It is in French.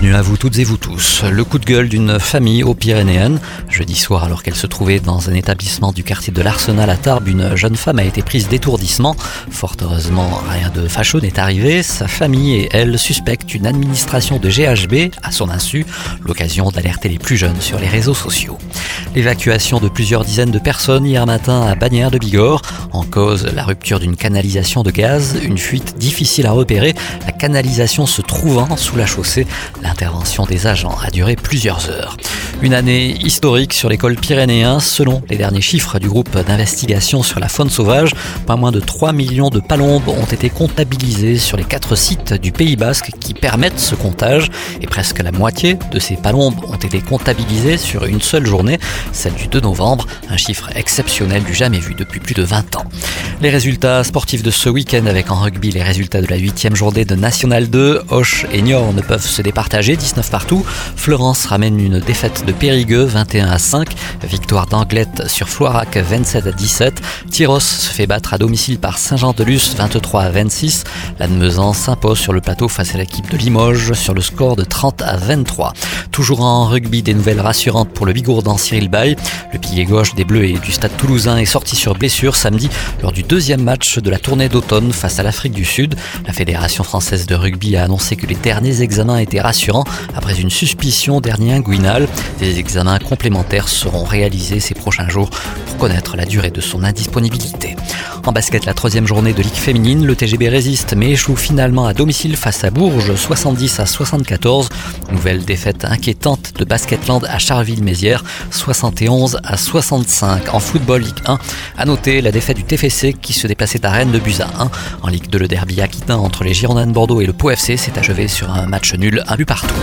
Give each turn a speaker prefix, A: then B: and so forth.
A: Bienvenue à vous toutes et vous tous. Le coup de gueule d'une famille aux Pyrénéennes. Jeudi soir, alors qu'elle se trouvait dans un établissement du quartier de l'Arsenal à Tarbes, une jeune femme a été prise d'étourdissement. Fort heureusement, rien de fâcheux n'est arrivé. Sa famille et elle suspectent une administration de GHB à son insu, l'occasion d'alerter les plus jeunes sur les réseaux sociaux. L'évacuation de plusieurs dizaines de personnes hier matin à Bagnères de Bigorre. En cause, la rupture d'une canalisation de gaz, une fuite difficile à repérer, la canalisation se trouvant sous la chaussée. L'intervention des agents a duré plusieurs heures. Une année historique sur l'école pyrénéen, selon les derniers chiffres du groupe d'investigation sur la faune sauvage. Pas moins de 3 millions de palombes ont été comptabilisés sur les quatre sites du Pays Basque qui permettent ce comptage et presque la moitié de ces palombes ont été comptabilisées sur une seule journée, celle du 2 novembre, un chiffre exceptionnel du jamais vu depuis plus de 20 ans. Les résultats sportifs de ce week-end avec en rugby les résultats de la huitième journée de National 2, Hoche et Niort ne peuvent se départager, 19 partout. Florence ramène une défaite de Périgueux, 21 à 5. Victoire d'Anglette sur Floirac, 27 à 17. Tyros se fait battre à domicile par Saint-Jean-de-Luz, 23 à 26. Lannemezan s'impose sur le plateau face à l'équipe de Limoges sur le score de 30 à 23. Toujours en rugby, des nouvelles rassurantes pour le Bigourdan Cyril Bay. Le pilier gauche des Bleus et du Stade Toulousain est sorti sur blessure samedi lors du deuxième match de la tournée d'automne face à l'Afrique du Sud. La Fédération française de rugby a annoncé que les derniers examens étaient rassurants après une suspicion dernier inguinal. Des examens complémentaires seront réalisés ces prochains jours pour connaître la durée de son indisponibilité. En basket, la troisième journée de Ligue féminine, le TGB résiste mais échoue finalement à domicile face à Bourges, 70 à 74. Nouvelle défaite inquiétante de Basketland à Charleville-Mézières, 71 à 65. En football Ligue 1, à noter la défaite du TFC qui se déplaçait à Rennes de Buza 1. En Ligue 2, le derby aquitain entre les Girondins de Bordeaux et le Pau FC s'est achevé sur un match nul, un but partout.